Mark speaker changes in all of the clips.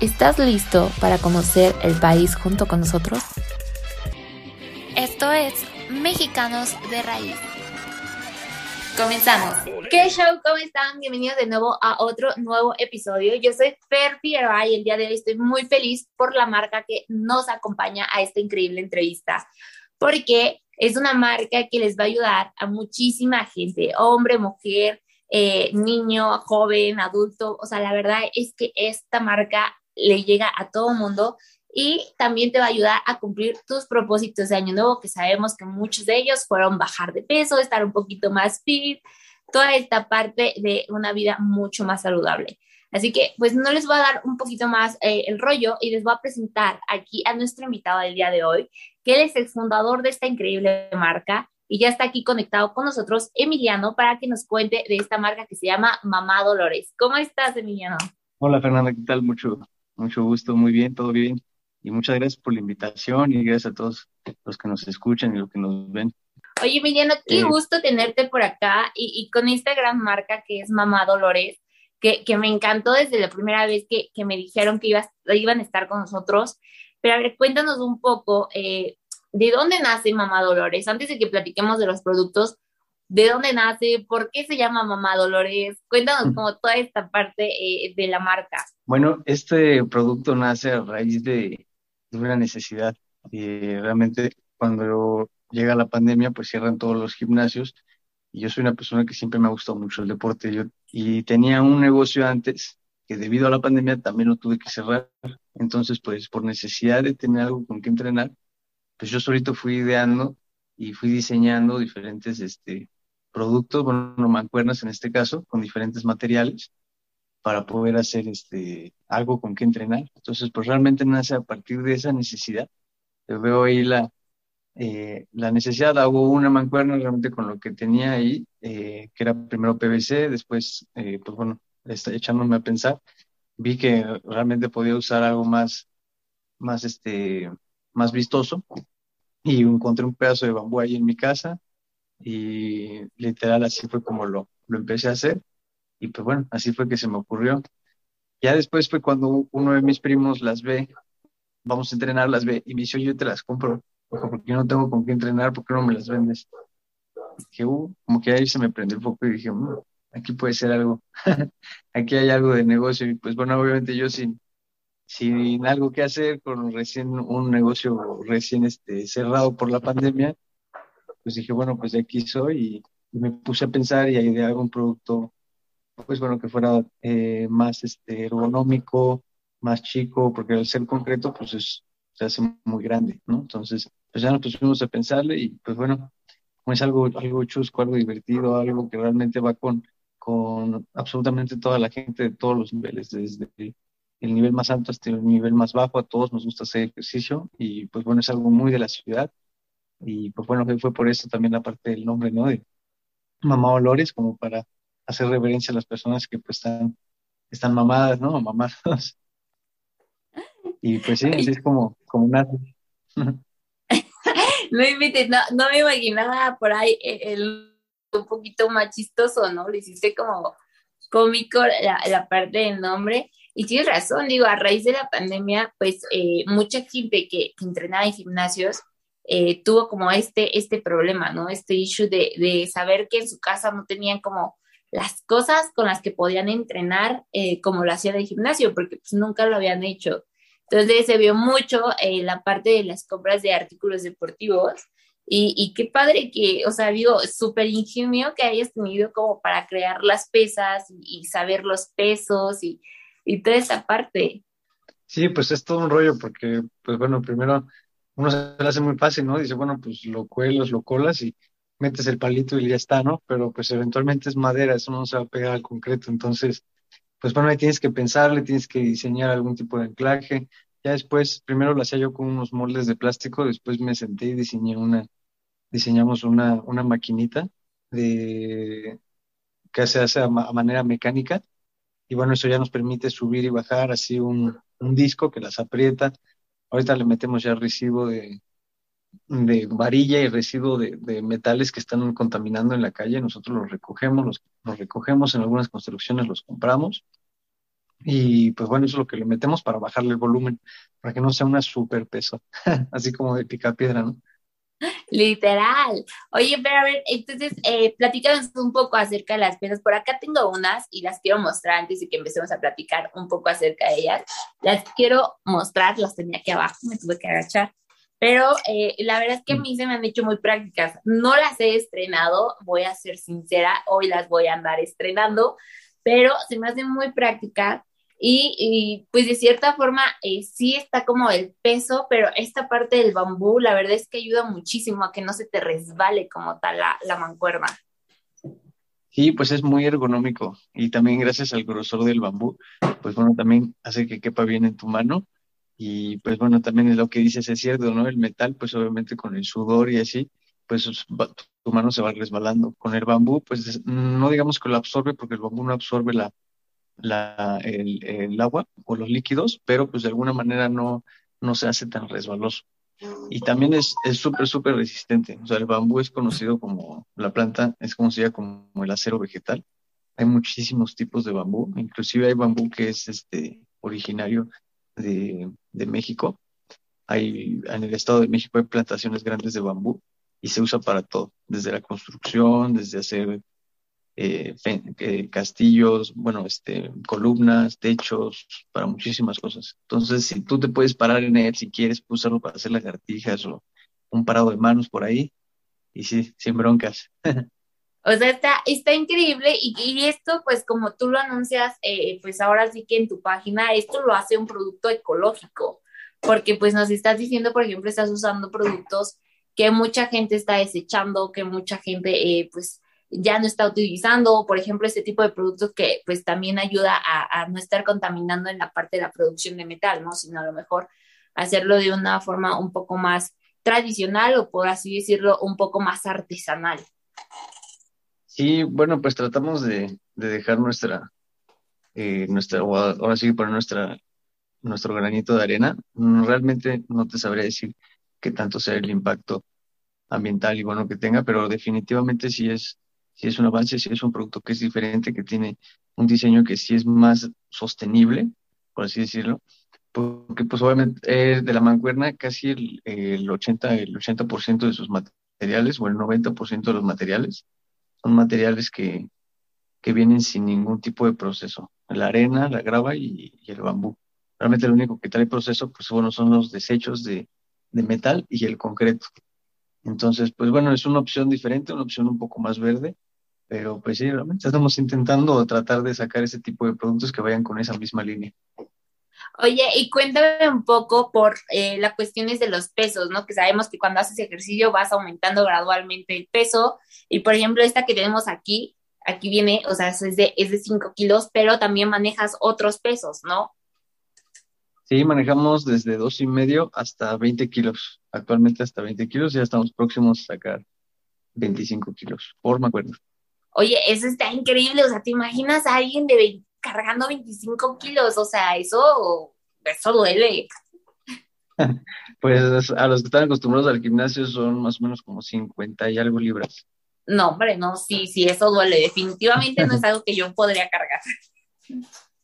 Speaker 1: ¿Estás listo para conocer el país junto con nosotros? Esto es Mexicanos de Raíz. Comenzamos. ¿Qué show? ¿Cómo están? Bienvenidos de nuevo a otro nuevo episodio. Yo soy Fer Figueroa y el día de hoy estoy muy feliz por la marca que nos acompaña a esta increíble entrevista, porque es una marca que les va a ayudar a muchísima gente, hombre, mujer, eh, niño, joven, adulto. O sea, la verdad es que esta marca le llega a todo mundo y también te va a ayudar a cumplir tus propósitos de año nuevo, que sabemos que muchos de ellos fueron bajar de peso, estar un poquito más fit, toda esta parte de una vida mucho más saludable. Así que, pues no les voy a dar un poquito más eh, el rollo y les voy a presentar aquí a nuestro invitado del día de hoy, que él es el fundador de esta increíble marca y ya está aquí conectado con nosotros, Emiliano, para que nos cuente de esta marca que se llama Mamá Dolores. ¿Cómo estás, Emiliano?
Speaker 2: Hola, Fernanda, ¿qué tal? Mucho, mucho gusto, muy bien, todo bien. Y muchas gracias por la invitación y gracias a todos los que nos escuchan y los que nos ven.
Speaker 1: Oye, Emiliano, qué eh, gusto tenerte por acá y, y, con esta gran marca que es Mamá Dolores, que, que me encantó desde la primera vez que, que me dijeron que ibas, iban a estar con nosotros. Pero a ver, cuéntanos un poco, eh, ¿de dónde nace Mamá Dolores? Antes de que platiquemos de los productos, ¿de dónde nace? ¿Por qué se llama Mamá Dolores? Cuéntanos como toda esta parte eh, de la marca.
Speaker 2: Bueno, este producto nace a raíz de, una necesidad. Y realmente cuando llega la pandemia, pues cierran todos los gimnasios. Y yo soy una persona que siempre me ha gustado mucho el deporte. Yo, y tenía un negocio antes que debido a la pandemia también lo tuve que cerrar. Entonces, pues por necesidad de tener algo con que entrenar, pues yo solito fui ideando y fui diseñando diferentes este, productos, bueno, mancuernas en este caso, con diferentes materiales para poder hacer este, algo con que entrenar. Entonces, pues realmente nace a partir de esa necesidad. Yo veo ahí la, eh, la necesidad, hago una mancuerna realmente con lo que tenía ahí, eh, que era primero PVC, después, eh, pues bueno, está echándome a pensar, vi que realmente podía usar algo más, más, este, más vistoso y encontré un pedazo de bambú ahí en mi casa y literal así fue como lo, lo empecé a hacer y pues bueno, así fue que se me ocurrió. Ya después fue cuando uno de mis primos las ve, vamos a entrenar, las ve y me dice, yo te las compro, porque no tengo con qué entrenar, ¿por qué no me las vendes? Dije, uh, como que ahí se me prendió el foco y dije, mm, aquí puede ser algo, aquí hay algo de negocio. Y pues bueno, obviamente yo sin, sin algo que hacer, con recién un negocio recién este, cerrado por la pandemia, pues dije, bueno, pues de aquí soy y, me puse a pensar y a idear un producto pues bueno, que fuera eh, más este, ergonómico, más chico, porque al ser concreto, pues es, se hace muy grande, ¿no? Entonces, pues ya nos pusimos a pensarle y pues bueno, es algo, algo chusco, algo divertido, algo que realmente va con, con absolutamente toda la gente de todos los niveles, desde el nivel más alto hasta el nivel más bajo, a todos nos gusta hacer ejercicio y pues bueno, es algo muy de la ciudad y pues bueno, fue por eso también la parte del nombre, ¿no? De Mamá Olores, como para hacer reverencia a las personas que pues están, están mamadas, ¿no? Mamadas. Y pues sí, así es como, como nace.
Speaker 1: no no, no me imaginaba por ahí el, un poquito más chistoso, ¿no? Le hiciste como cómico la, la, parte del nombre. Y tienes razón, digo, a raíz de la pandemia, pues eh, mucha gente que, que, entrenaba en gimnasios eh, tuvo como este, este problema, ¿no? Este issue de, de, saber que en su casa no tenían como las cosas con las que podían entrenar eh, como lo hacían en el gimnasio, porque pues nunca lo habían hecho. Entonces se vio mucho en la parte de las compras de artículos deportivos y, y qué padre que, o sea, digo, súper ingenio que hayas tenido como para crear las pesas y, saber los pesos y, y toda esa parte.
Speaker 2: Sí, pues es todo un rollo porque, pues bueno, primero uno se le hace muy fácil, ¿no? Dice, bueno, pues lo cuelas, lo colas y metes el palito y ya está, ¿no? Pero pues eventualmente es madera, eso no se va a pegar al concreto, entonces, pues bueno, ahí tienes que pensarle, tienes que diseñar algún tipo de anclaje, Ya después, primero lo hacía yo con unos moldes de plástico, después me senté y diseñé una, diseñamos una, una maquinita de, que se hace a, manera mecánica. Y bueno, eso ya nos permite subir y bajar así un, un disco que las aprieta. Ahorita le metemos ya residuo de, de varilla y residuo de, de, metales que están contaminando en la calle. Nosotros los recogemos, los, los recogemos en algunas construcciones, los compramos y pues bueno, eso es lo que le metemos para bajarle el volumen, para que no sea una super peso, así como de pica piedra, ¿no?
Speaker 1: Literal. Oye, pero a ver, entonces, eh, platícanos un poco acerca de las piezas. Por acá tengo unas y las quiero mostrar antes de que empecemos a platicar un poco acerca de ellas. Las quiero mostrar, las tenía aquí abajo, me tuve que agachar. Pero eh, la verdad es que a mí se me han hecho muy prácticas. No las he estrenado, voy a ser sincera, hoy las voy a andar estrenando, pero se me hacen muy prácticas y, pues de cierta forma eh, sí está como el peso, pero esta parte del bambú, la verdad es que ayuda muchísimo a que no se te resbale como tal la, la mancuerna.
Speaker 2: Sí, pues es muy ergonómico y también gracias al grosor del bambú, pues bueno, también hace que quepa bien en tu mano y pues bueno, también es lo que dices es cierto, ¿no? El metal, pues obviamente con el sudor y así, pues tu mano se va resbalando. Con el bambú, pues no digamos que lo absorbe porque el bambú no absorbe la, la, el, el, agua o los líquidos, pero pues de alguna manera no, no se hace tan resbaloso. Y también es súper, súper resistente. O sea, el bambú es conocido como, la planta es conocida como el acero vegetal. Hay muchísimos tipos de bambú, inclusive hay bambú que es este, originario de, de México. Hay, en el Estado de México hay plantaciones grandes de bambú y se usa para todo, desde la construcción, desde hacer eh, eh, castillos, bueno, este, columnas, techos, para muchísimas cosas. Entonces, si tú te puedes parar en él, si quieres, usarlo para hacer lagartijas o un parado de manos por ahí, y sí, sin broncas.
Speaker 1: O sea, está, está increíble y, y, esto, pues como tú lo anuncias, eh, pues ahora sí que en tu página, esto lo hace un producto ecológico, porque pues nos estás diciendo, por ejemplo, estás usando productos que mucha gente está desechando, que mucha gente, pues, ya no está utilizando, por ejemplo, este tipo de productos que pues también ayuda a, no estar contaminando en la parte de la producción de metal, ¿no? Sino a lo mejor hacerlo de una forma un poco más tradicional o por así decirlo, un poco más artesanal.
Speaker 2: Sí, bueno, pues tratamos de, dejar nuestra, eh, nuestra, ahora sí poner nuestra, nuestro granito de arena. Realmente no te sabría decir qué tanto sea el impacto ambiental y bueno que tenga, pero definitivamente sí es si es un avance, si es un producto que es diferente, que tiene un diseño que sí es más sostenible, por así decirlo, porque pues obviamente eh, de la mancuerna casi el, el 80, el 80% de sus materiales o el 90% de los materiales son materiales que, que vienen sin ningún tipo de proceso. La arena, la grava y, el bambú. Realmente lo único que trae proceso, pues bueno, son los desechos de, de metal y el concreto. Entonces, pues bueno, es una opción diferente, una opción un poco más verde, pero pues sí, realmente estamos intentando tratar de sacar ese tipo de productos que vayan con esa misma línea.
Speaker 1: Oye, y cuéntame un poco por eh, las cuestiones de los pesos, ¿no? Que sabemos que cuando haces ejercicio vas aumentando gradualmente el peso. Y por ejemplo, esta que tenemos aquí, aquí viene, o sea, es de, es de 5 kilos, pero también manejas otros pesos, ¿no?
Speaker 2: Sí, manejamos desde dos y medio hasta 20 kilos. Actualmente hasta 20 kilos, ya estamos próximos a sacar 25 kilos, por me acuerdo.
Speaker 1: Oye, eso está increíble, o sea, ¿te imaginas a alguien de cargando 25 kilos? O sea, eso, eso duele.
Speaker 2: Pues a los que están acostumbrados al gimnasio son más o menos como 50 y algo libras.
Speaker 1: No, hombre, no, sí, sí, eso duele. Definitivamente no es algo que yo podría
Speaker 2: cargar.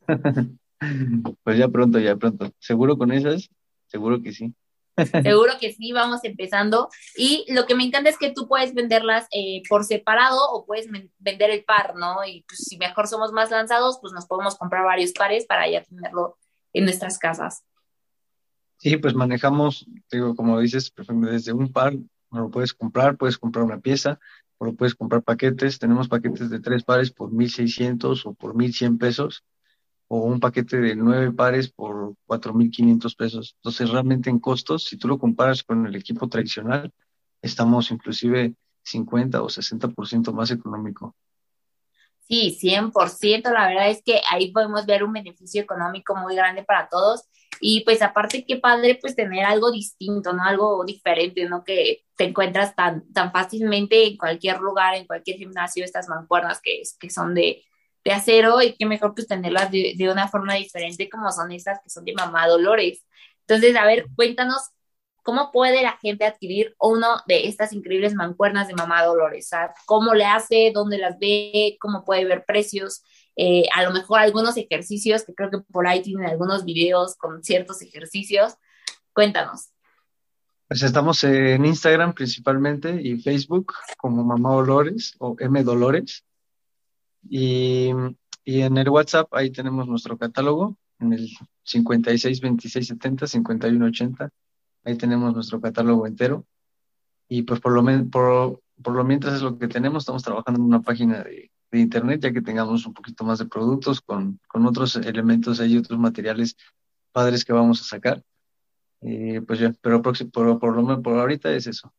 Speaker 2: Pues ya pronto, ya pronto. ¿Seguro con esas? Seguro que sí.
Speaker 1: Seguro que sí, vamos empezando. Y lo que me encanta es que tú puedes venderlas eh, por separado o puedes vender el par, ¿no? Y pues si mejor somos más lanzados, pues nos podemos comprar varios pares para ya tenerlo en nuestras casas.
Speaker 2: Sí, pues manejamos, digo, como dices, desde un par, lo puedes comprar, puedes comprar una pieza, o lo puedes comprar paquetes. Tenemos paquetes de tres pares por 1.600 o por 1.100 pesos o un paquete de nueve pares por 4.500 pesos. Entonces, realmente en costos, si tú lo comparas con el equipo tradicional, estamos inclusive 50 o 60% más económico.
Speaker 1: Sí, 100%. La verdad es que ahí podemos ver un beneficio económico muy grande para todos. Y pues aparte qué padre pues tener algo distinto, ¿no? Algo diferente, ¿no? Que te encuentras tan, tan fácilmente en cualquier lugar, en cualquier gimnasio, estas mancuernas que, que son de, de acero y qué mejor pues tenerlas de, de, una forma diferente como son estas que son de mamá Dolores. Entonces, a ver, cuéntanos cómo puede la gente adquirir uno de estas increíbles mancuernas de mamá Dolores, cómo le hace, dónde las ve, cómo puede ver precios, eh, a lo mejor algunos ejercicios, que creo que por ahí tienen algunos videos con ciertos ejercicios. Cuéntanos.
Speaker 2: Pues estamos en Instagram principalmente y Facebook como Mamá Dolores o M Dolores. Y, y en el WhatsApp ahí tenemos nuestro catálogo en el 56 26 70 51 80. Ahí tenemos nuestro catálogo entero. Y pues por lo, por, por lo mientras es lo que tenemos, estamos trabajando en una página de, de internet, ya que tengamos un poquito más de productos con, con otros elementos ahí, otros materiales padres que vamos a sacar. Eh, pues ya, pero por, por, por, lo, por ahorita es eso.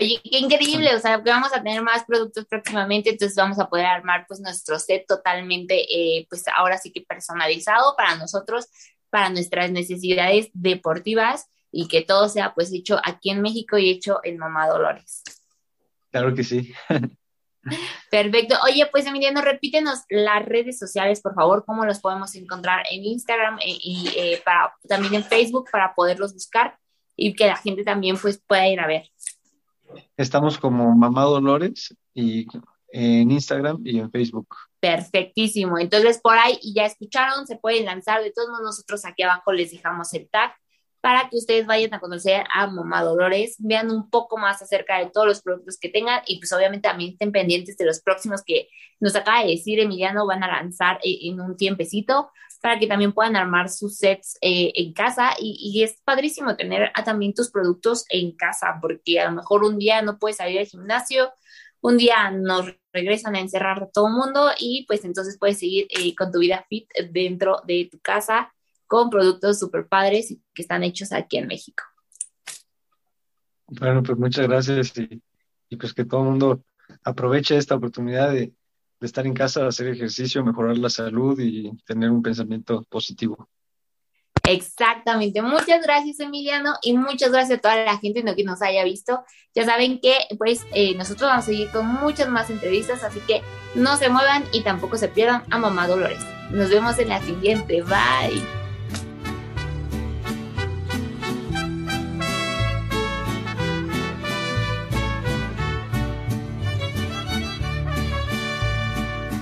Speaker 1: Oye, qué increíble, o sea, que vamos a tener más productos próximamente, entonces vamos a poder armar pues nuestro set totalmente, eh, pues ahora sí que personalizado para nosotros, para nuestras necesidades deportivas y que todo sea pues hecho aquí en México y hecho en Mamá Dolores.
Speaker 2: Claro que sí.
Speaker 1: Perfecto. Oye, pues Emiliano, repítenos las redes sociales, por favor, cómo los podemos encontrar en Instagram eh, y eh, para, también en Facebook para poderlos buscar y que la gente también pues pueda ir a ver.
Speaker 2: Estamos como Mamá Dolores y en Instagram y en Facebook.
Speaker 1: Perfectísimo. Entonces, por ahí ya escucharon, se pueden lanzar. De todos modos, nosotros aquí abajo les dejamos el tag para que ustedes vayan a conocer a Mamá Dolores, vean un poco más acerca de todos los productos que tengan y pues obviamente también estén pendientes de los próximos que nos acaba de decir Emiliano van a lanzar eh, en un tiempecito para que también puedan armar sus sets eh, en casa y, y, es padrísimo tener también tus productos en casa porque a lo mejor un día no puedes salir al gimnasio, un día nos regresan a encerrar a todo el mundo y pues entonces puedes seguir eh, con tu vida fit dentro de tu casa con productos súper padres y que están hechos aquí en México.
Speaker 2: Bueno, pues muchas gracias y, pues que todo el mundo aproveche esta oportunidad de, de estar en casa, hacer ejercicio, mejorar la salud y tener un pensamiento positivo.
Speaker 1: Exactamente. Muchas gracias, Emiliano, y muchas gracias a toda la gente que nos haya visto. Ya saben que, pues, eh, nosotros vamos a seguir con muchas más entrevistas, así que no se muevan y tampoco se pierdan a Mamá Dolores. Nos vemos en la siguiente. Bye.